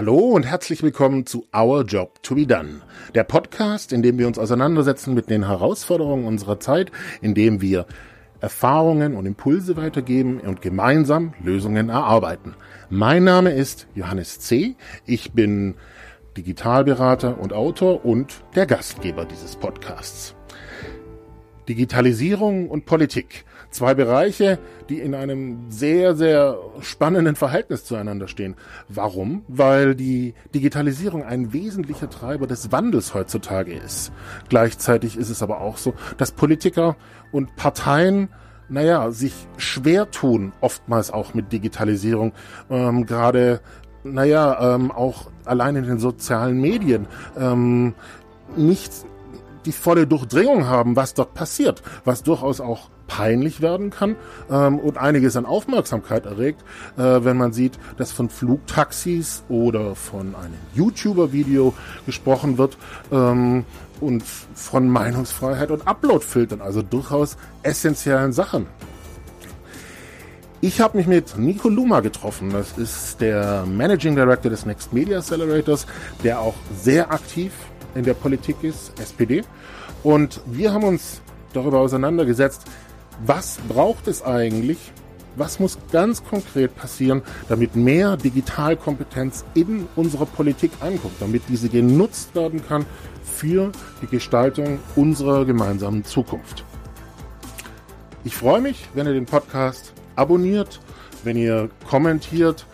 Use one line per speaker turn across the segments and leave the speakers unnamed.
Hallo und herzlich willkommen zu Our Job to be Done, der Podcast, in dem wir uns auseinandersetzen mit den Herausforderungen unserer Zeit, in dem wir Erfahrungen und Impulse weitergeben und gemeinsam Lösungen erarbeiten. Mein Name ist Johannes C. Ich bin Digitalberater und Autor und der Gastgeber dieses Podcasts. Digitalisierung und Politik. Zwei Bereiche, die in einem sehr, sehr spannenden Verhältnis zueinander stehen. Warum? Weil die Digitalisierung ein wesentlicher Treiber des Wandels heutzutage ist. Gleichzeitig ist es aber auch so, dass Politiker und Parteien naja, sich schwer tun, oftmals auch mit Digitalisierung, ähm, gerade, naja, ähm, auch allein in den sozialen Medien, ähm, nicht die volle Durchdringung haben, was dort passiert, was durchaus auch peinlich werden kann ähm, und einiges an Aufmerksamkeit erregt, äh, wenn man sieht, dass von Flugtaxis oder von einem YouTuber-Video gesprochen wird ähm, und von Meinungsfreiheit und Uploadfiltern, also durchaus essentiellen Sachen. Ich habe mich mit Nico Luma getroffen. Das ist der Managing Director des Next Media Accelerators, der auch sehr aktiv in der Politik ist, SPD. Und wir haben uns darüber auseinandergesetzt, was braucht es eigentlich? Was muss ganz konkret passieren, damit mehr Digitalkompetenz in unserer Politik ankommt, damit diese genutzt werden kann für die Gestaltung unserer gemeinsamen Zukunft? Ich freue mich, wenn ihr den Podcast abonniert, wenn ihr kommentiert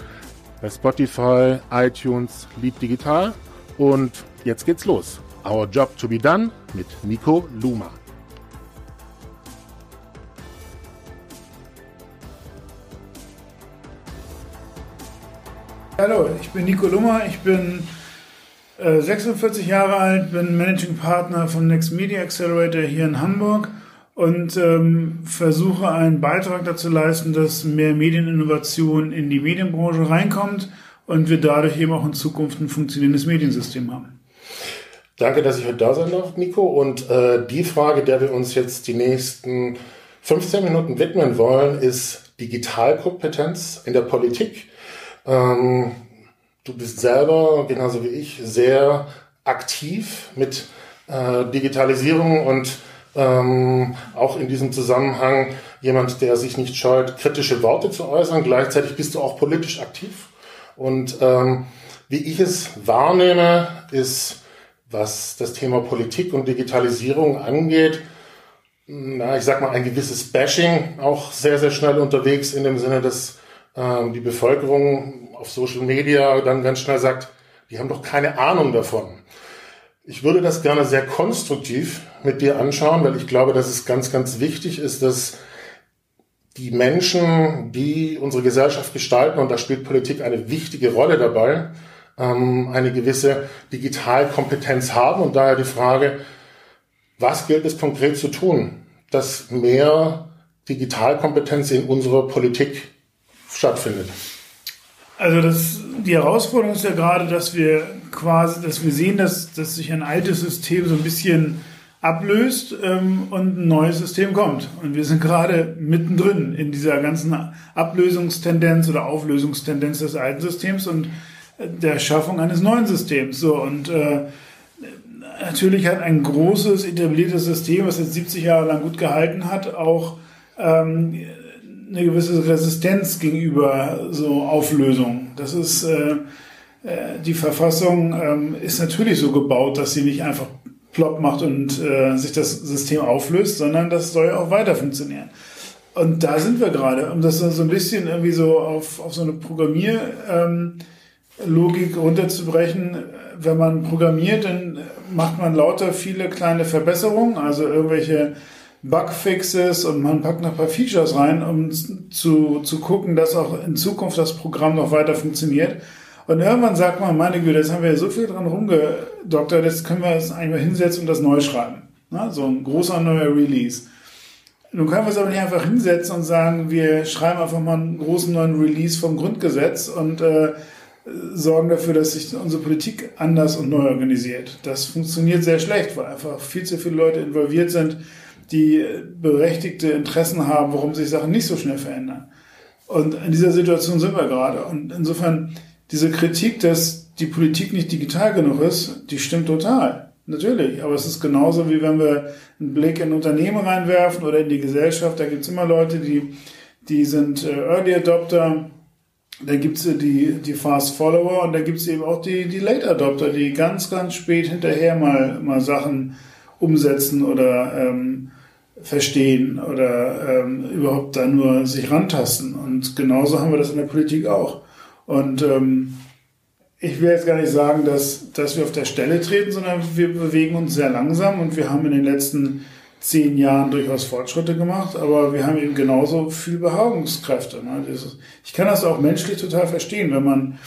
bei Spotify, iTunes, Lied Digital und jetzt geht's los. Our Job to be Done mit Nico Luma.
Hallo, ich bin Nico Lummer, ich bin äh, 46 Jahre alt, bin Managing Partner vom Next Media Accelerator hier in Hamburg und ähm, versuche einen Beitrag dazu leisten, dass mehr Medieninnovation in die Medienbranche reinkommt und wir dadurch eben auch in Zukunft ein funktionierendes Mediensystem haben.
Danke, dass ich heute da sein darf, Nico. Und äh, die Frage, der wir uns jetzt die nächsten 15 Minuten widmen wollen, ist Digitalkompetenz in der Politik. Ähm, du bist selber, genauso wie ich, sehr aktiv mit äh, Digitalisierung und ähm, auch in diesem Zusammenhang jemand, der sich nicht scheut, kritische Worte zu äußern. Gleichzeitig bist du auch politisch aktiv. Und ähm, wie ich es wahrnehme, ist, was das Thema Politik und Digitalisierung angeht, na, ich sag mal, ein gewisses Bashing auch sehr, sehr schnell unterwegs in dem Sinne, dass ähm, die Bevölkerung auf Social Media dann ganz schnell sagt, die haben doch keine Ahnung davon. Ich würde das gerne sehr konstruktiv mit dir anschauen, weil ich glaube, dass es ganz, ganz wichtig ist, dass die Menschen, die unsere Gesellschaft gestalten, und da spielt Politik eine wichtige Rolle dabei, ähm, eine gewisse Digitalkompetenz haben. Und daher die Frage, was gilt es konkret zu tun, dass mehr Digitalkompetenz in unserer Politik stattfindet.
Also das, die Herausforderung ist ja gerade, dass wir quasi, dass wir sehen, dass, dass sich ein altes System so ein bisschen ablöst ähm, und ein neues System kommt. Und wir sind gerade mittendrin in dieser ganzen Ablösungstendenz oder Auflösungstendenz des alten Systems und der Schaffung eines neuen Systems. So und äh, natürlich hat ein großes etabliertes System, was jetzt 70 Jahre lang gut gehalten hat, auch ähm, eine gewisse Resistenz gegenüber so Auflösung. Das ist äh, äh, die Verfassung ähm, ist natürlich so gebaut, dass sie nicht einfach plopp macht und äh, sich das System auflöst, sondern das soll ja auch weiter funktionieren. Und da sind wir gerade, um das so ein bisschen irgendwie so auf, auf so eine Programmierlogik ähm, runterzubrechen. Wenn man programmiert, dann macht man lauter viele kleine Verbesserungen, also irgendwelche Bugfixes und man packt noch ein paar Features rein, um zu, zu gucken, dass auch in Zukunft das Programm noch weiter funktioniert. Und irgendwann sagt man, meine Güte, jetzt haben wir so viel dran rumgedoktert, jetzt können wir es einmal hinsetzen und das neu schreiben. Na, so ein großer neuer Release. Nun können wir es aber nicht einfach hinsetzen und sagen, wir schreiben einfach mal einen großen neuen Release vom Grundgesetz und äh, sorgen dafür, dass sich unsere Politik anders und neu organisiert. Das funktioniert sehr schlecht, weil einfach viel zu viele Leute involviert sind, die berechtigte Interessen haben, warum sich Sachen nicht so schnell verändern. Und in dieser Situation sind wir gerade. Und insofern diese Kritik, dass die Politik nicht digital genug ist, die stimmt total. Natürlich, aber es ist genauso wie wenn wir einen Blick in Unternehmen reinwerfen oder in die Gesellschaft. Da gibt's immer Leute, die, die sind äh, Early Adopter, dann gibt's die, die Fast Follower und dann gibt's eben auch die, die Late Adopter, die ganz, ganz spät hinterher mal, mal Sachen umsetzen oder ähm, verstehen oder ähm, überhaupt da nur sich rantasten. Und genauso haben wir das in der Politik auch. Und ähm, ich will jetzt gar nicht sagen, dass, dass wir auf der Stelle treten, sondern wir bewegen uns sehr langsam und wir haben in den letzten zehn Jahren durchaus Fortschritte gemacht, aber wir haben eben genauso viel Beharrungskräfte. Ne? Ich kann das auch menschlich total verstehen. Wenn man,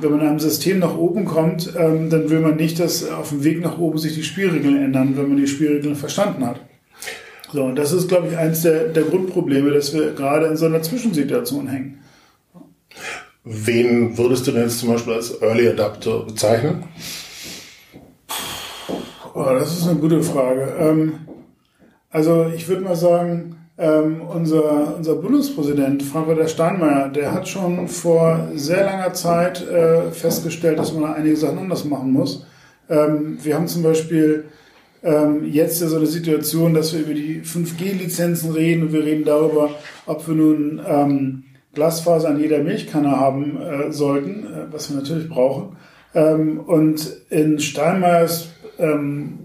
wenn man in einem System nach oben kommt, ähm, dann will man nicht, dass auf dem Weg nach oben sich die Spielregeln ändern, wenn man die Spielregeln verstanden hat. So, und das ist, glaube ich, eines der, der Grundprobleme, dass wir gerade in so einer Zwischensituation hängen.
Wen würdest du denn jetzt zum Beispiel als Early Adapter bezeichnen?
Oh, das ist eine gute Frage. Ähm, also ich würde mal sagen, ähm, unser, unser Bundespräsident Frank-Walter Steinmeier, der hat schon vor sehr langer Zeit äh, festgestellt, dass man da einige Sachen anders machen muss. Ähm, wir haben zum Beispiel ähm, jetzt ja so eine Situation, dass wir über die 5G-Lizenzen reden und wir reden darüber, ob wir nun ähm, Glasfaser an jeder Milchkanne haben äh, sollten, äh, was wir natürlich brauchen. Ähm, und in Steinmeiers ähm,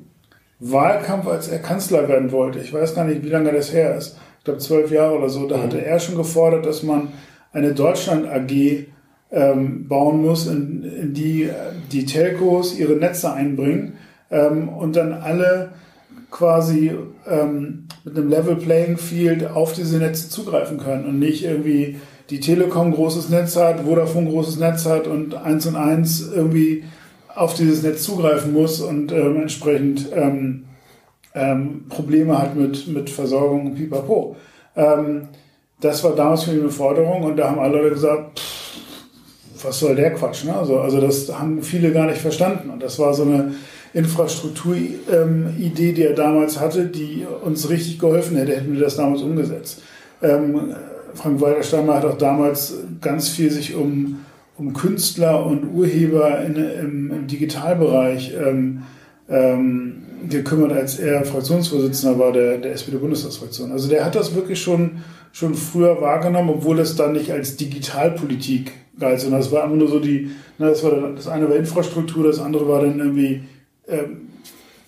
Wahlkampf, als er Kanzler werden wollte, ich weiß gar nicht, wie lange das her ist, ich glaube zwölf Jahre oder so, da mhm. hatte er schon gefordert, dass man eine Deutschland AG ähm, bauen muss, in, in die die Telcos ihre Netze einbringen ähm, und dann alle quasi ähm, mit einem Level Playing Field auf diese Netze zugreifen können und nicht irgendwie die Telekom großes Netz hat, Vodafone großes Netz hat und eins und eins irgendwie auf dieses Netz zugreifen muss und ähm, entsprechend ähm, ähm, Probleme hat mit, mit Versorgung und pipapo. Ähm, das war damals für mich eine Forderung und da haben alle Leute gesagt, pff, was soll der Quatsch? Ne? Also, also das haben viele gar nicht verstanden und das war so eine Infrastrukturidee, ähm, die er damals hatte, die uns richtig geholfen hätte, hätten wir das damals umgesetzt. Ähm, Frank-Walter Stammer hat auch damals ganz viel sich um, um Künstler und Urheber in, im, im Digitalbereich ähm, ähm, gekümmert, als er Fraktionsvorsitzender war der, der SPD-Bundestagsfraktion. Also der hat das wirklich schon, schon früher wahrgenommen, obwohl es dann nicht als Digitalpolitik galt, sondern das war einfach nur so die, na, das, war, das eine war Infrastruktur, das andere war dann irgendwie ähm,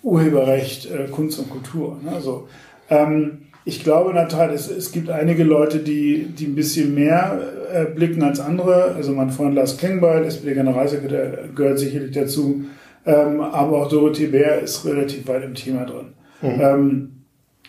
Urheberrecht, äh, Kunst und Kultur. Ne? So. Ähm, ich glaube Tat, es, es gibt einige Leute, die, die ein bisschen mehr äh, blicken als andere. Also mein Freund Lars Klingbeil, SPD-Generalsekretär, gehört sicherlich dazu. Ähm, aber auch Dorothee Bär ist relativ weit im Thema drin. Mhm. Ähm,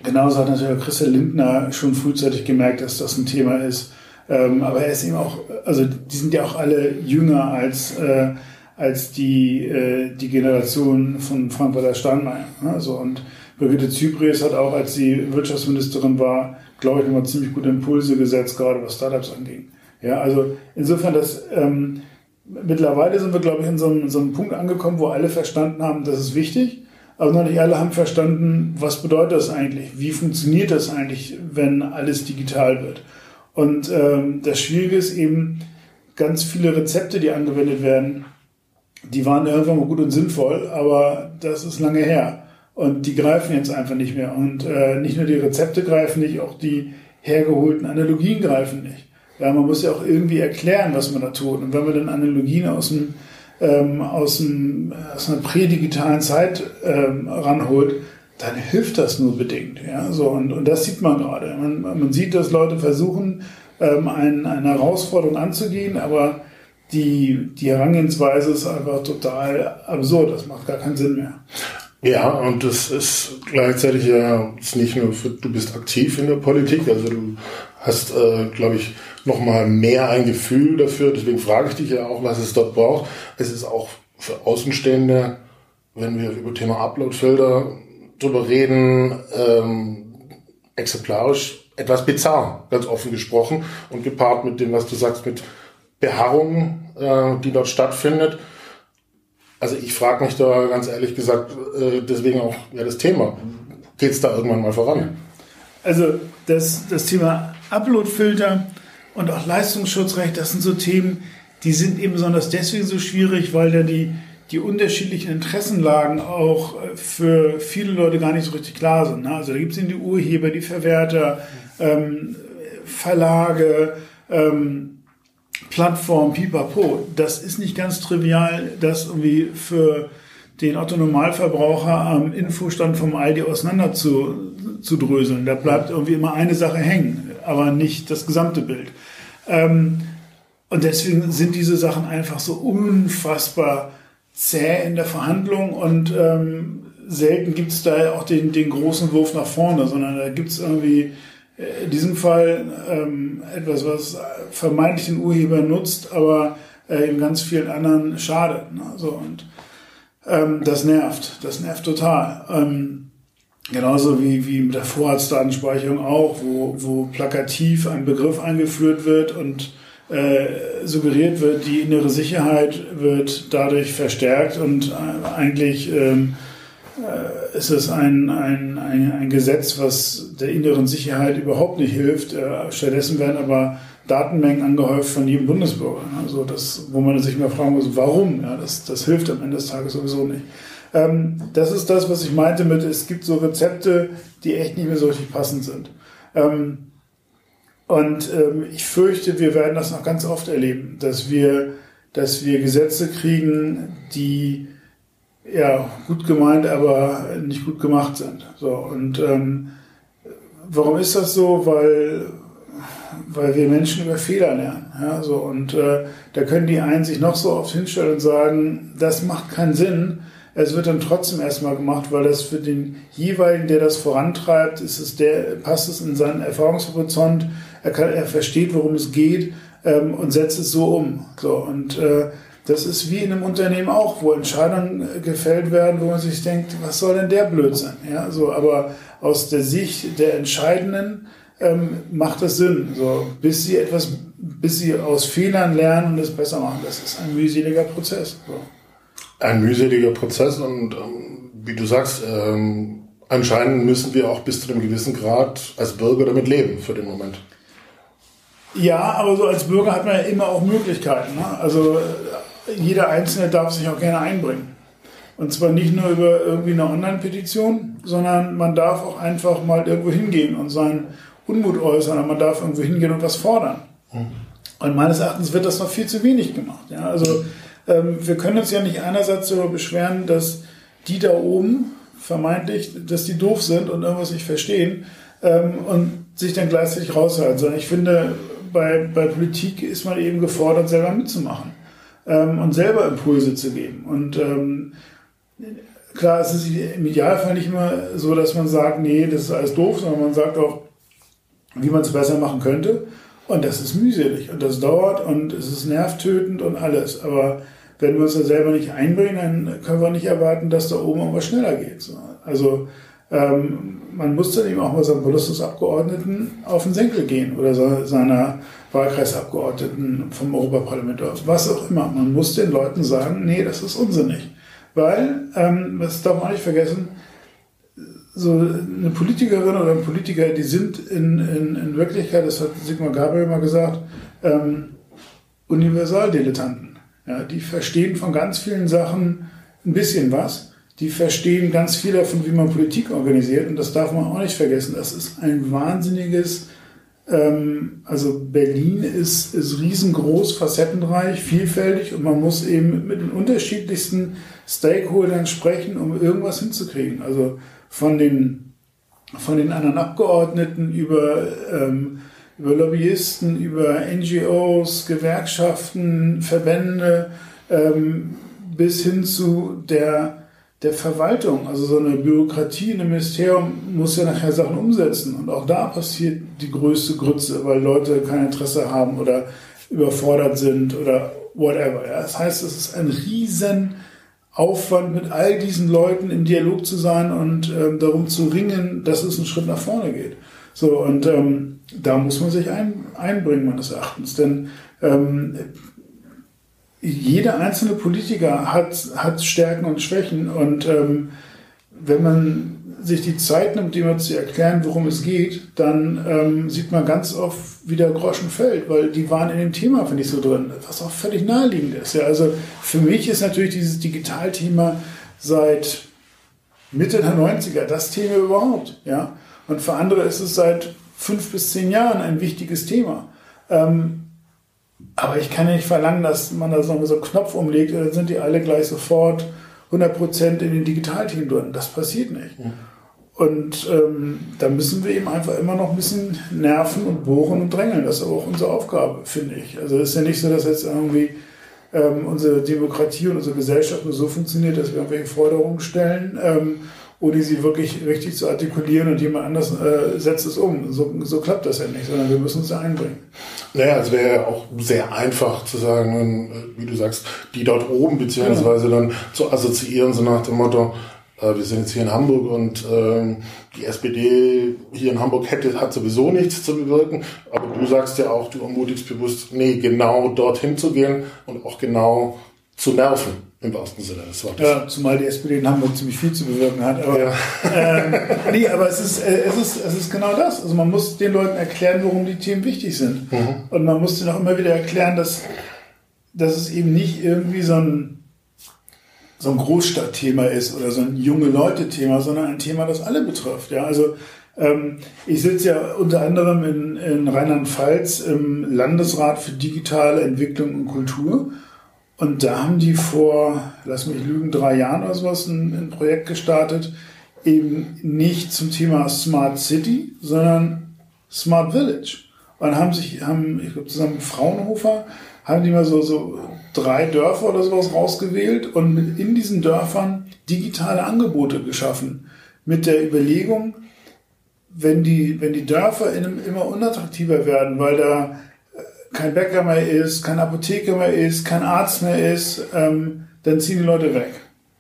genauso hat natürlich auch Christian Lindner schon frühzeitig gemerkt, dass das ein Thema ist. Ähm, aber er ist eben auch, also die sind ja auch alle jünger als, äh, als die, äh, die Generation von Frank-Walter Steinmeier. Also und Brigitte Zypries hat auch, als sie Wirtschaftsministerin war, glaube ich, immer ziemlich gute Impulse gesetzt, gerade was Startups anging. Ja, also insofern, dass ähm, mittlerweile sind wir, glaube ich, in so, einem, in so einem Punkt angekommen, wo alle verstanden haben, das ist wichtig, aber noch nicht alle haben verstanden, was bedeutet das eigentlich? Wie funktioniert das eigentlich, wenn alles digital wird? Und ähm, das Schwierige ist eben, ganz viele Rezepte, die angewendet werden, die waren irgendwann mal gut und sinnvoll, aber das ist lange her. Und die greifen jetzt einfach nicht mehr. Und äh, nicht nur die Rezepte greifen nicht, auch die hergeholten Analogien greifen nicht. Ja, man muss ja auch irgendwie erklären, was man da tut. Und wenn man dann Analogien aus dem ähm, aus, dem, aus einer prädigitalen Zeit ähm, ranholt, dann hilft das nur bedingt. Ja, so und, und das sieht man gerade. Man, man sieht, dass Leute versuchen, ähm, ein, eine Herausforderung anzugehen, aber die, die Herangehensweise ist einfach total absurd. Das macht gar keinen Sinn mehr.
Ja, und das ist gleichzeitig ja ist nicht nur für, du bist aktiv in der Politik, also du hast, äh, glaube ich, noch mal mehr ein Gefühl dafür. Deswegen frage ich dich ja auch, was es dort braucht. Es ist auch für Außenstehende, wenn wir über Thema Uploadfilter drüber reden, ähm, exemplarisch etwas bizarr, ganz offen gesprochen und gepaart mit dem, was du sagst, mit Beharrung, äh, die dort stattfindet also ich frage mich da ganz ehrlich gesagt, äh, deswegen auch ja, das Thema. Geht es da irgendwann mal voran?
Also das, das Thema Uploadfilter und auch Leistungsschutzrecht, das sind so Themen, die sind eben besonders deswegen so schwierig, weil da die, die unterschiedlichen Interessenlagen auch äh, für viele Leute gar nicht so richtig klar sind. Ne? Also da gibt es eben die Urheber, die Verwerter, ähm, Verlage, ähm, Plattformen, pipapo. Das ist nicht ganz trivial, das irgendwie für den Otto Normalverbraucher am Infostand vom Aldi auseinander zu, zu dröseln. Da bleibt irgendwie immer eine Sache hängen, aber nicht das gesamte Bild. Ähm, und deswegen sind diese Sachen einfach so unfassbar zäh in der Verhandlung und ähm, selten gibt es da auch den, den großen Wurf nach vorne, sondern da gibt es irgendwie in diesem Fall ähm, etwas, was vermeintlich den Urheber nutzt, aber äh, in ganz vielen anderen schadet. Ne? So, und ähm, das nervt, das nervt total. Ähm, genauso wie, wie mit der Vorratsdatenspeicherung auch, wo, wo plakativ ein Begriff eingeführt wird und äh, suggeriert wird, die innere Sicherheit wird dadurch verstärkt und äh, eigentlich ähm, äh, ist es ein, ein, ein, ein, Gesetz, was der inneren Sicherheit überhaupt nicht hilft. Äh, stattdessen werden aber Datenmengen angehäuft von jedem Bundesbürger. Also das, wo man sich mal fragen muss, warum? Ja, das, das hilft am Ende des Tages sowieso nicht. Ähm, das ist das, was ich meinte mit, es gibt so Rezepte, die echt nicht mehr so richtig passend sind. Ähm, und ähm, ich fürchte, wir werden das noch ganz oft erleben, dass wir, dass wir Gesetze kriegen, die ja gut gemeint, aber nicht gut gemacht sind. So und ähm, warum ist das so? Weil weil wir Menschen über Fehler lernen. Ja, so, und äh, da können die einen sich noch so oft hinstellen und sagen, das macht keinen Sinn. Es wird dann trotzdem erstmal gemacht, weil das für den jeweiligen, der das vorantreibt, ist es der, passt es in seinen Erfahrungshorizont, er, kann, er versteht, worum es geht ähm, und setzt es so um. So, und äh, das ist wie in einem Unternehmen auch, wo Entscheidungen gefällt werden, wo man sich denkt, was soll denn der Blödsinn? Ja, so, aber aus der Sicht der Entscheidenden ähm, macht das Sinn. So, bis sie etwas, bis sie aus Fehlern lernen und es besser machen. Das ist ein mühseliger Prozess. So.
Ein mühseliger Prozess und ähm, wie du sagst, ähm, anscheinend müssen wir auch bis zu einem gewissen Grad als Bürger damit leben für den Moment.
Ja, aber so als Bürger hat man ja immer auch Möglichkeiten. Ne? Also äh, jeder Einzelne darf sich auch gerne einbringen. Und zwar nicht nur über irgendwie eine Online-Petition, sondern man darf auch einfach mal irgendwo hingehen und sein Unmut äußern, aber man darf irgendwo hingehen und was fordern. Mhm. Und meines Erachtens wird das noch viel zu wenig gemacht. Ja? Also ähm, wir können uns ja nicht einerseits darüber beschweren, dass die da oben vermeintlich, dass die doof sind und irgendwas nicht verstehen ähm, und sich dann gleichzeitig raushalten, sondern ich finde, bei, bei Politik ist man eben gefordert, selber mitzumachen ähm, und selber Impulse zu geben. Und ähm, klar, es ist im Idealfall nicht immer so, dass man sagt, nee, das ist alles doof, sondern man sagt auch, wie man es besser machen könnte. Und das ist mühselig und das dauert und es ist nervtötend und alles. Aber wenn wir uns da selber nicht einbringen, dann können wir nicht erwarten, dass da oben irgendwas schneller geht. Also ähm, man muss dann eben auch mal seinem Bundestagsabgeordneten auf den Senkel gehen oder seiner Wahlkreisabgeordneten vom Europaparlament oder was auch immer. Man muss den Leuten sagen, nee, das ist unsinnig. Weil, ähm, das darf man auch nicht vergessen, so eine Politikerin oder ein Politiker, die sind in, in, in Wirklichkeit, das hat Sigmar Gabriel mal gesagt, ähm, Universaldilettanten. Ja, die verstehen von ganz vielen Sachen ein bisschen was. Die verstehen ganz viel davon, wie man Politik organisiert. Und das darf man auch nicht vergessen. Das ist ein wahnsinniges, also Berlin ist, ist riesengroß, facettenreich, vielfältig und man muss eben mit den unterschiedlichsten Stakeholdern sprechen, um irgendwas hinzukriegen. Also von den, von den anderen Abgeordneten über, ähm, über Lobbyisten, über NGOs, Gewerkschaften, Verbände ähm, bis hin zu der, der Verwaltung. Also so eine Bürokratie in einem Ministerium muss ja nachher Sachen umsetzen. Und auch da passiert die größte Grütze, weil Leute kein Interesse haben oder überfordert sind oder whatever. Das heißt, es ist ein riesen Aufwand, mit all diesen Leuten im Dialog zu sein und ähm, darum zu ringen, dass es einen Schritt nach vorne geht. So, und ähm, da muss man sich ein, einbringen, meines Erachtens. Denn ähm, jeder einzelne Politiker hat, hat Stärken und Schwächen. Und ähm, wenn man sich die Zeit nimmt, jemand zu erklären, worum es geht, dann ähm, sieht man ganz oft, wie der Groschen fällt, weil die waren in dem Thema, finde ich, so drin, was auch völlig naheliegend ist. Ja, also für mich ist natürlich dieses Digitalthema seit Mitte der 90er das Thema überhaupt. Ja? Und für andere ist es seit fünf bis zehn Jahren ein wichtiges Thema. Ähm, aber ich kann ja nicht verlangen, dass man da so einen Knopf umlegt, dann sind die alle gleich sofort 100% in den Digitalteam drin. Das passiert nicht. Mhm. Und ähm, da müssen wir eben einfach immer noch ein bisschen nerven und bohren und drängeln. Das ist aber auch unsere Aufgabe, finde ich. Also es ist ja nicht so, dass jetzt irgendwie ähm, unsere Demokratie und unsere Gesellschaft nur so funktioniert, dass wir irgendwelche Forderungen stellen, ähm, ohne sie wirklich richtig zu artikulieren und jemand anders äh, setzt es um. So, so klappt das ja nicht, sondern wir müssen uns da einbringen.
Naja, es wäre ja auch sehr einfach zu sagen, äh, wie du sagst, die dort oben beziehungsweise dann zu assoziieren, so nach dem Motto, äh, wir sind jetzt hier in Hamburg und äh, die SPD hier in Hamburg hätte, hat sowieso nichts zu bewirken. Aber du sagst ja auch, du ermutigst bewusst, nee, genau dorthin zu gehen und auch genau zu nerven. Im wahrsten Sinne des Wortes.
Ja, zumal die SPD in Hamburg ziemlich viel zu bewirken hat. Aber, ja. ähm, nee, aber es ist, äh, es, ist, es ist genau das. Also man muss den Leuten erklären, warum die Themen wichtig sind. Mhm. Und man muss denen auch immer wieder erklären, dass, dass es eben nicht irgendwie so ein, so ein Großstadtthema ist oder so ein junge Leute-Thema, sondern ein Thema, das alle betrifft. Ja, also ähm, ich sitze ja unter anderem in, in Rheinland-Pfalz im Landesrat für digitale Entwicklung und Kultur. Und da haben die vor, lass mich lügen, drei Jahren oder sowas ein, ein Projekt gestartet, eben nicht zum Thema Smart City, sondern Smart Village. Und haben sich, haben, ich glaube, zusammen mit Fraunhofer, haben die mal so, so drei Dörfer oder sowas rausgewählt und mit in diesen Dörfern digitale Angebote geschaffen. Mit der Überlegung, wenn die, wenn die Dörfer immer unattraktiver werden, weil da kein Bäcker mehr ist, kein Apotheker mehr ist, kein Arzt mehr ist, ähm, dann ziehen die Leute weg.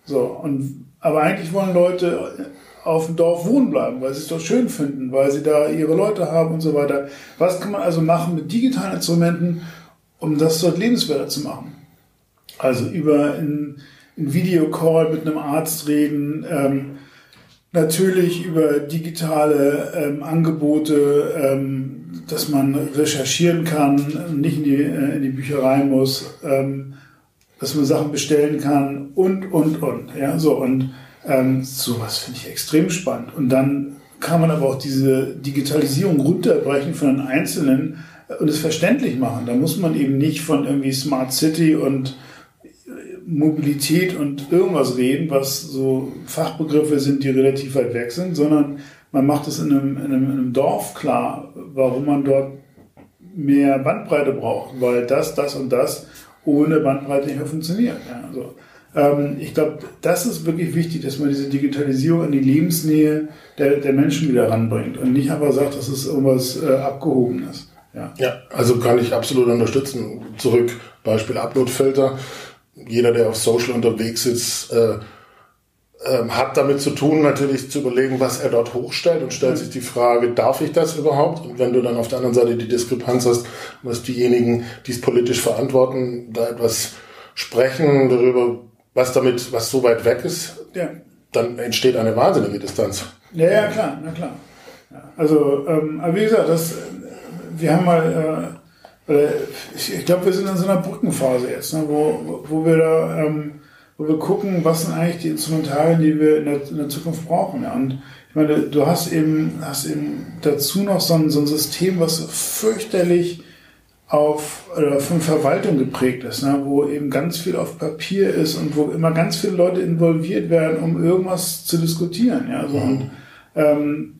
So, und, aber eigentlich wollen Leute auf dem Dorf wohnen bleiben, weil sie es doch schön finden, weil sie da ihre Leute haben und so weiter. Was kann man also machen mit digitalen Instrumenten, um das dort lebenswerter zu machen? Also über ein, ein Videocall mit einem Arzt reden, ähm, natürlich über digitale ähm, Angebote, ähm, dass man recherchieren kann, nicht in die, äh, in die Bücherei muss, ähm, dass man Sachen bestellen kann und, und, und. Ja, so, und ähm, sowas finde ich extrem spannend. Und dann kann man aber auch diese Digitalisierung runterbrechen von den Einzelnen und es verständlich machen. Da muss man eben nicht von irgendwie Smart City und Mobilität und irgendwas reden, was so Fachbegriffe sind, die relativ weit weg sind, sondern man macht es in einem, in einem, in einem Dorf klar, warum man dort mehr Bandbreite braucht, weil das, das und das ohne Bandbreite nicht mehr funktioniert. Ja, also, ähm, ich glaube, das ist wirklich wichtig, dass man diese Digitalisierung an die Lebensnähe der, der Menschen wieder ranbringt und nicht einfach sagt, das ist irgendwas äh, Abgehobenes.
Ja. ja, also kann ich absolut unterstützen. Zurück, Beispiel Uploadfilter jeder, der auf Social unterwegs ist, äh, äh, hat damit zu tun, natürlich zu überlegen, was er dort hochstellt und stellt mhm. sich die Frage, darf ich das überhaupt? Und wenn du dann auf der anderen Seite die Diskrepanz hast, was diejenigen, die es politisch verantworten, da etwas sprechen darüber, was damit, was so weit weg ist, ja. dann entsteht eine wahnsinnige Distanz.
Ja, ja, klar, na klar. Also, ähm, aber wie gesagt, das, wir haben mal, äh, ich glaube, wir sind in so einer Brückenphase jetzt, ne, wo, wo wir da, ähm, wo wir gucken, was sind eigentlich die Instrumentarien, die wir in der, in der Zukunft brauchen. Ja. Und ich meine, du hast eben, hast eben dazu noch so ein, so ein System, was fürchterlich auf oder von Verwaltung geprägt ist, ne, wo eben ganz viel auf Papier ist und wo immer ganz viele Leute involviert werden, um irgendwas zu diskutieren. Ja, so. Mhm. Und ähm,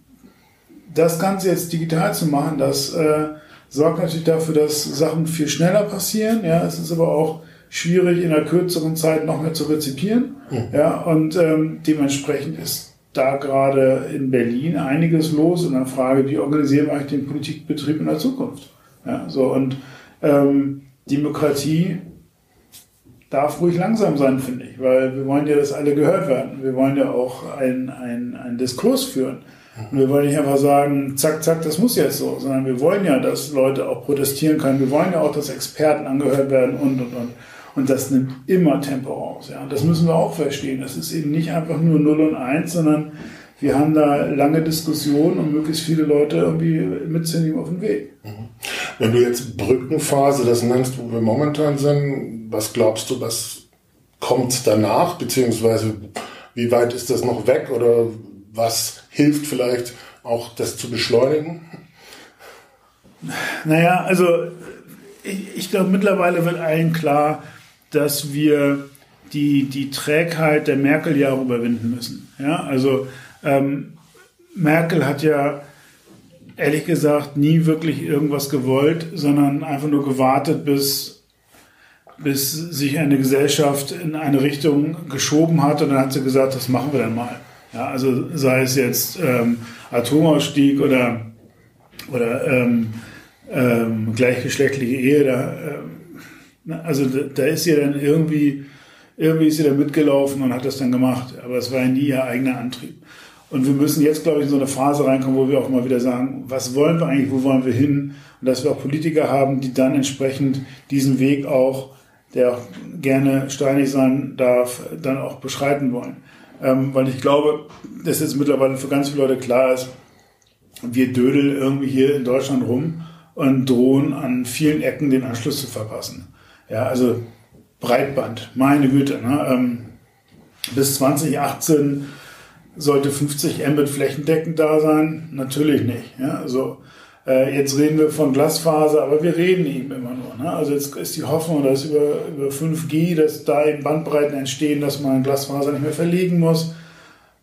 das Ganze jetzt digital zu machen, das äh, sorgt natürlich dafür, dass Sachen viel schneller passieren. Ja, es ist aber auch schwierig in einer kürzeren Zeit noch mehr zu rezipieren. Mhm. Ja, und ähm, dementsprechend ist da gerade in Berlin einiges los und dann Frage, wie organisieren wir eigentlich den Politikbetrieb in der Zukunft? Ja, so und ähm, Demokratie darf ruhig langsam sein, finde ich, weil wir wollen ja, dass alle gehört werden. Wir wollen ja auch einen ein Diskurs führen. Und wir wollen nicht einfach sagen, zack, zack, das muss jetzt so, sondern wir wollen ja, dass Leute auch protestieren können. Wir wollen ja auch, dass Experten angehört werden und, und, und. Und das nimmt immer Tempo raus. Ja. Das müssen wir auch verstehen. Das ist eben nicht einfach nur 0 und 1, sondern wir haben da lange Diskussionen und möglichst viele Leute irgendwie mitzunehmen auf den Weg.
Mhm. Wenn du jetzt Brückenphase das nennst, wo wir momentan sind, was glaubst du, was kommt danach, beziehungsweise wie weit ist das noch weg oder was hilft vielleicht auch das zu beschleunigen?
Naja, also ich, ich glaube, mittlerweile wird allen klar, dass wir die, die Trägheit der Merkel-Jahre überwinden müssen. Ja, also ähm, Merkel hat ja ehrlich gesagt nie wirklich irgendwas gewollt, sondern einfach nur gewartet, bis, bis sich eine Gesellschaft in eine Richtung geschoben hat und dann hat sie gesagt, das machen wir dann mal. Ja, also sei es jetzt ähm, Atomausstieg oder, oder ähm, ähm, gleichgeschlechtliche Ehe, da, ähm, also da, da ist sie dann irgendwie, irgendwie ist sie da mitgelaufen und hat das dann gemacht, aber es war ja nie ihr eigener Antrieb. Und wir müssen jetzt, glaube ich, in so eine Phase reinkommen, wo wir auch mal wieder sagen, was wollen wir eigentlich, wo wollen wir hin? Und dass wir auch Politiker haben, die dann entsprechend diesen Weg auch, der auch gerne steinig sein darf, dann auch beschreiten wollen. Ähm, weil ich glaube, dass jetzt mittlerweile für ganz viele Leute klar ist, wir dödeln irgendwie hier in Deutschland rum und drohen an vielen Ecken den Anschluss zu verpassen. Ja, also Breitband, meine Güte. Ne? Ähm, bis 2018 sollte 50 Mbit flächendeckend da sein? Natürlich nicht. Ja? Also äh, jetzt reden wir von Glasfaser, aber wir reden eben immer nur. Ne? Also jetzt ist die Hoffnung, dass über, über 5G, dass da eben Bandbreiten entstehen, dass man Glasfaser nicht mehr verlegen muss.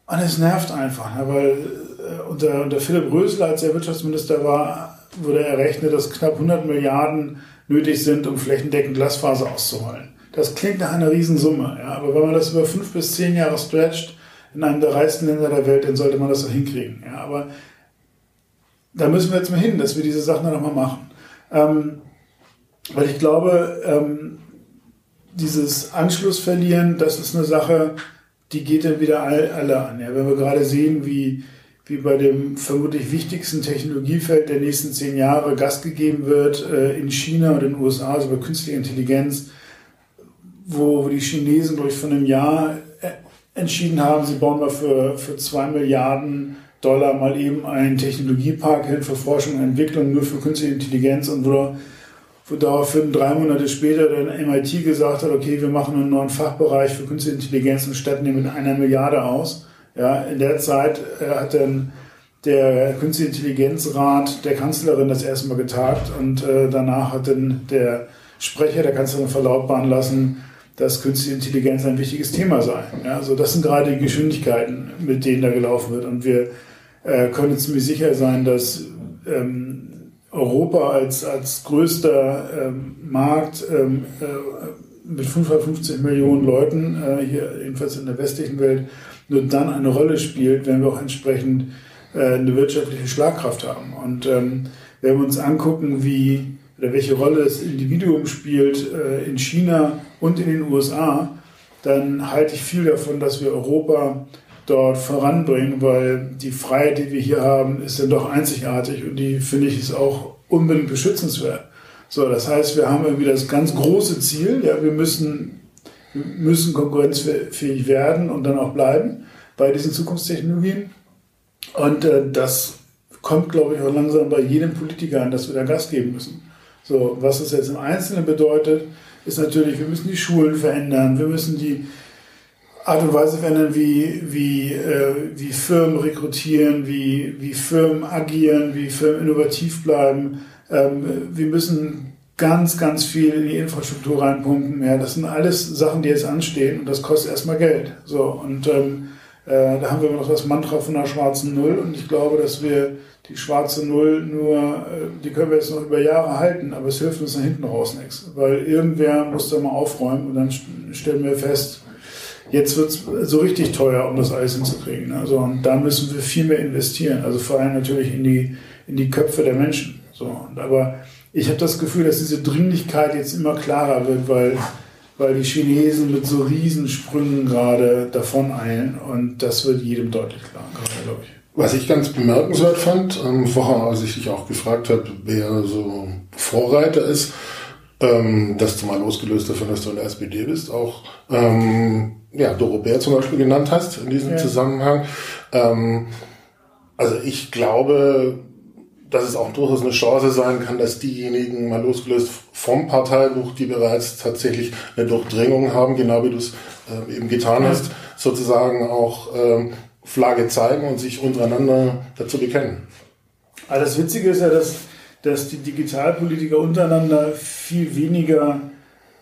Und es nervt einfach, ne? weil äh, unter, unter Philipp Rösler, als er Wirtschaftsminister war, wurde errechnet, dass knapp 100 Milliarden nötig sind, um flächendeckend Glasfaser auszurollen. Das klingt nach einer Riesensumme, ja? aber wenn man das über fünf bis zehn Jahre stretcht, in einem der reichsten Länder der Welt, dann sollte man das auch hinkriegen. Ja, aber da müssen wir jetzt mal hin, dass wir diese Sachen dann nochmal machen. Ähm, weil ich glaube, ähm, dieses Anschluss verlieren, das ist eine Sache, die geht dann wieder all, alle an. Ja, wenn wir gerade sehen, wie, wie bei dem vermutlich wichtigsten Technologiefeld der nächsten zehn Jahre Gas gegeben wird äh, in China und in den USA, also bei künstlicher Intelligenz, wo, wo die Chinesen, ich, von einem Jahr entschieden haben, sie bauen mal für, für zwei Milliarden Dollar mal eben einen Technologiepark hin für Forschung und Entwicklung nur für künstliche Intelligenz und wo, wo daraufhin drei Monate später dann MIT gesagt hat, okay, wir machen einen neuen Fachbereich für künstliche Intelligenz und statten den mit einer Milliarde aus. Ja, in der Zeit äh, hat dann der Künstliche Intelligenzrat der Kanzlerin das erste Mal getagt und äh, danach hat dann der Sprecher der Kanzlerin verlautbaren lassen, dass künstliche Intelligenz ein wichtiges Thema sei. Ja, also das sind gerade die Geschwindigkeiten, mit denen da gelaufen wird. Und wir äh, können ziemlich sicher sein, dass ähm, Europa als, als größter ähm, Markt ähm, äh, mit 550 Millionen Leuten, äh, hier jedenfalls in der westlichen Welt, nur dann eine Rolle spielt, wenn wir auch entsprechend äh, eine wirtschaftliche Schlagkraft haben. Und ähm, wenn wir uns angucken, wie oder welche Rolle das Individuum spielt äh, in China und in den USA, dann halte ich viel davon, dass wir Europa dort voranbringen, weil die Freiheit, die wir hier haben, ist dann doch einzigartig und die finde ich ist auch unbedingt beschützenswert. So, das heißt, wir haben irgendwie das ganz große Ziel, ja, wir müssen, müssen konkurrenzfähig werden und dann auch bleiben bei diesen Zukunftstechnologien. Und äh, das kommt, glaube ich, auch langsam bei jedem Politiker an, dass wir da Gas geben müssen. So, was das jetzt im Einzelnen bedeutet, ist natürlich, wir müssen die Schulen verändern, wir müssen die Art und Weise verändern, wie, wie, äh, wie Firmen rekrutieren, wie, wie Firmen agieren, wie Firmen innovativ bleiben. Ähm, wir müssen ganz, ganz viel in die Infrastruktur reinpumpen. Ja, das sind alles Sachen, die jetzt anstehen und das kostet erstmal Geld. So, und ähm, äh, da haben wir noch das Mantra von der schwarzen Null und ich glaube, dass wir die schwarze Null nur, äh, die können wir jetzt noch über Jahre halten, aber es hilft uns nach hinten raus nichts. Weil irgendwer muss da mal aufräumen und dann stellen wir fest, jetzt wird es so richtig teuer, um das alles hinzukriegen. Also, und da müssen wir viel mehr investieren. Also vor allem natürlich in die, in die Köpfe der Menschen. So, und aber ich habe das Gefühl, dass diese Dringlichkeit jetzt immer klarer wird, weil, weil die Chinesen mit so Riesensprüngen gerade davon eilen und das wird jedem deutlich klar, glaube ich.
Was ich ganz bemerkenswert fand, ähm, vorher, als ich dich auch gefragt habe, wer so Vorreiter ist, ähm, das zumal losgelöst davon, dass du in der SPD bist, auch ähm, ja, Doro Bär zum Beispiel genannt hast in diesem ja. Zusammenhang. Ähm, also ich glaube, dass es auch durchaus eine Chance sein kann, dass diejenigen, mal losgelöst vom Parteibuch, die bereits tatsächlich eine Durchdringung haben, genau wie du es äh, eben getan hast, sozusagen auch ähm, Flagge zeigen und sich untereinander dazu bekennen.
Aber das Witzige ist ja, dass, dass die Digitalpolitiker untereinander viel weniger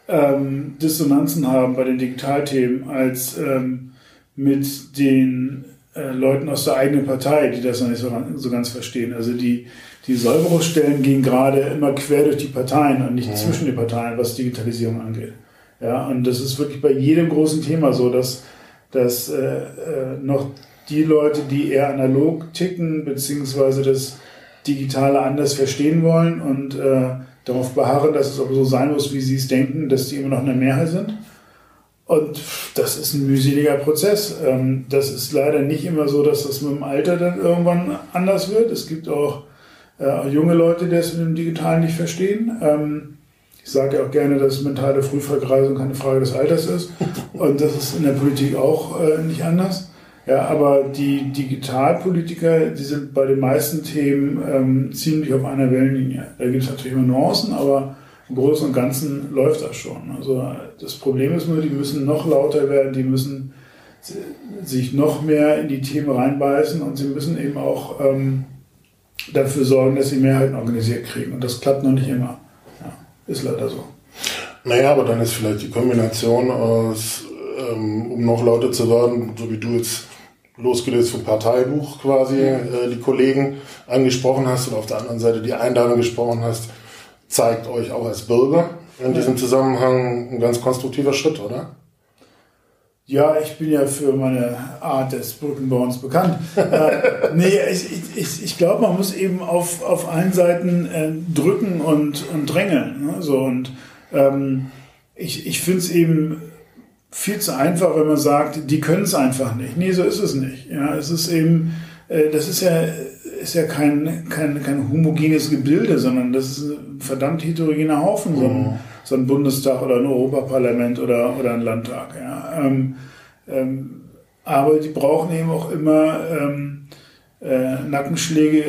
ähm, Dissonanzen haben bei den Digitalthemen als ähm, mit den äh, Leuten aus der eigenen Partei, die das noch nicht so, so ganz verstehen. Also die, die Säuberungsstellen gehen gerade immer quer durch die Parteien und nicht mhm. zwischen den Parteien, was Digitalisierung angeht. Ja, und das ist wirklich bei jedem großen Thema so, dass, dass äh, äh, noch die Leute, die eher analog ticken, beziehungsweise das Digitale anders verstehen wollen und äh, darauf beharren, dass es aber so sein muss, wie sie es denken, dass die immer noch eine Mehrheit sind. Und das ist ein mühseliger Prozess. Ähm, das ist leider nicht immer so, dass das mit dem Alter dann irgendwann anders wird. Es gibt auch äh, junge Leute, die das mit dem Digitalen nicht verstehen. Ähm, ich sage ja auch gerne, dass mentale Frühvergreisung keine Frage des Alters ist. Und das ist in der Politik auch äh, nicht anders. Ja, aber die Digitalpolitiker, die sind bei den meisten Themen ähm, ziemlich auf einer Wellenlinie. Da gibt es natürlich immer Nuancen, aber im Großen und Ganzen läuft das schon. Also das Problem ist nur, die müssen noch lauter werden, die müssen sich noch mehr in die Themen reinbeißen und sie müssen eben auch ähm, dafür sorgen, dass sie Mehrheiten organisiert kriegen. Und das klappt noch nicht immer. Ja, ist leider so.
Naja, aber dann ist vielleicht die Kombination aus, ähm, um noch lauter zu werden, so wie du jetzt losgelöst vom Parteibuch quasi äh, die Kollegen angesprochen hast und auf der anderen Seite die Einladung gesprochen hast, zeigt euch auch als Bürger in diesem Zusammenhang ein ganz konstruktiver Schritt, oder?
Ja, ich bin ja für meine Art des Brückenbauens bekannt. äh, nee, ich, ich, ich glaube, man muss eben auf, auf allen Seiten äh, drücken und, und drängeln. Ne? So, und ähm, ich, ich finde es eben viel zu einfach, wenn man sagt, die können es einfach nicht. Nee, so ist es nicht. Ja, es ist eben, äh, das ist ja, ist ja kein, kein, kein homogenes Gebilde, sondern das ist ein verdammt heterogener Haufen, so ein, mhm. so ein Bundestag oder ein Europaparlament oder, oder ein Landtag. Ja. Ähm, ähm, aber die brauchen eben auch immer ähm, äh, Nackenschläge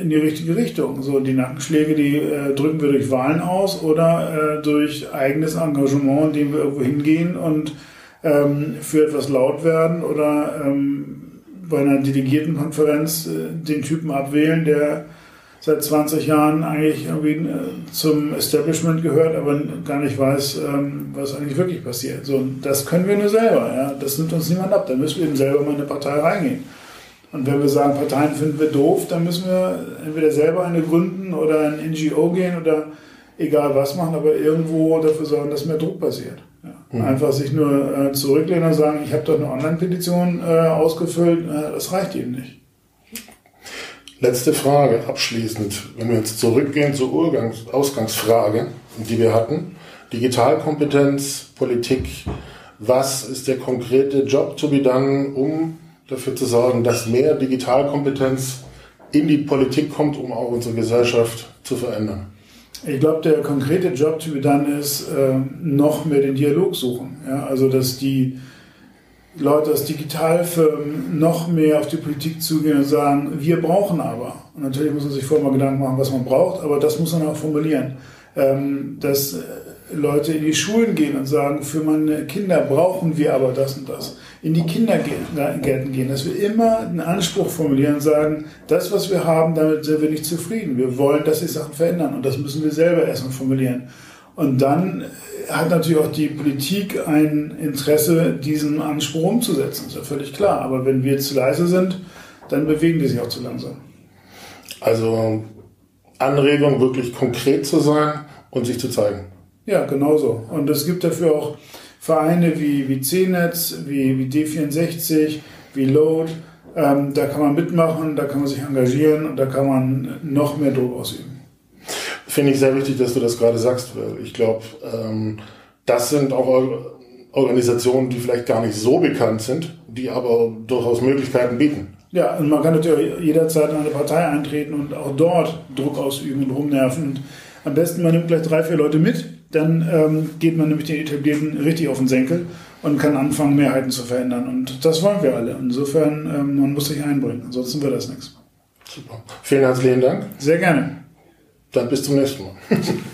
in die richtige Richtung. So die Nackenschläge, die äh, drücken wir durch Wahlen aus oder äh, durch eigenes Engagement, indem wir irgendwo hingehen und ähm, für etwas laut werden oder ähm, bei einer Delegiertenkonferenz äh, den Typen abwählen, der seit 20 Jahren eigentlich irgendwie äh, zum Establishment gehört, aber gar nicht weiß, ähm, was eigentlich wirklich passiert. So, das können wir nur selber. Ja? Das nimmt uns niemand ab. Da müssen wir eben selber mal in eine Partei reingehen. Und wenn wir sagen, Parteien finden wir doof, dann müssen wir entweder selber eine gründen oder ein NGO gehen oder egal was machen, aber irgendwo dafür sorgen, dass mehr Druck passiert. Ja. Mhm. Einfach sich nur äh, zurücklehnen und sagen, ich habe doch eine Online-Petition äh, ausgefüllt, äh, das reicht eben nicht.
Letzte Frage abschließend, wenn wir jetzt zurückgehen zur Urgangs Ausgangsfrage, die wir hatten. Digitalkompetenz, Politik, was ist der konkrete Job to be done, um dafür zu sorgen, dass mehr Digitalkompetenz in die Politik kommt, um auch unsere Gesellschaft zu verändern?
Ich glaube, der konkrete Job done ist, äh, noch mehr den Dialog suchen. Ja? Also, dass die Leute aus Digitalfirmen noch mehr auf die Politik zugehen und sagen, wir brauchen aber. Und natürlich muss man sich vorher mal Gedanken machen, was man braucht, aber das muss man auch formulieren. Ähm, dass Leute in die Schulen gehen und sagen, für meine Kinder brauchen wir aber das und das in die Kindergärten gehen, dass wir immer einen Anspruch formulieren und sagen, das, was wir haben, damit sind wir nicht zufrieden. Wir wollen, dass sich Sachen verändern und das müssen wir selber erstmal formulieren. Und dann hat natürlich auch die Politik ein Interesse, diesen Anspruch umzusetzen. Ist ja völlig klar. Aber wenn wir zu leise sind, dann bewegen die sich auch zu langsam.
Also Anregung, wirklich konkret zu sein und sich zu zeigen.
Ja, genau so. Und es gibt dafür auch Vereine wie, wie CNetz, wie, wie D64, wie Load. Ähm, da kann man mitmachen, da kann man sich engagieren und da kann man noch mehr Druck ausüben.
Finde ich sehr wichtig, dass du das gerade sagst, weil ich glaube, ähm, das sind auch Organisationen, die vielleicht gar nicht so bekannt sind, die aber durchaus Möglichkeiten bieten.
Ja, und man kann natürlich jederzeit in eine Partei eintreten und auch dort Druck ausüben und rumnerven. Und am besten man nimmt gleich drei, vier Leute mit, dann ähm, geht man nämlich den Etablierten richtig auf den Senkel und kann anfangen, Mehrheiten zu verändern. Und das wollen wir alle. Insofern, ähm, man muss sich einbringen, ansonsten wird das nichts.
Super. Vielen herzlichen Dank.
Sehr gerne.
Dann bis zum nächsten Mal.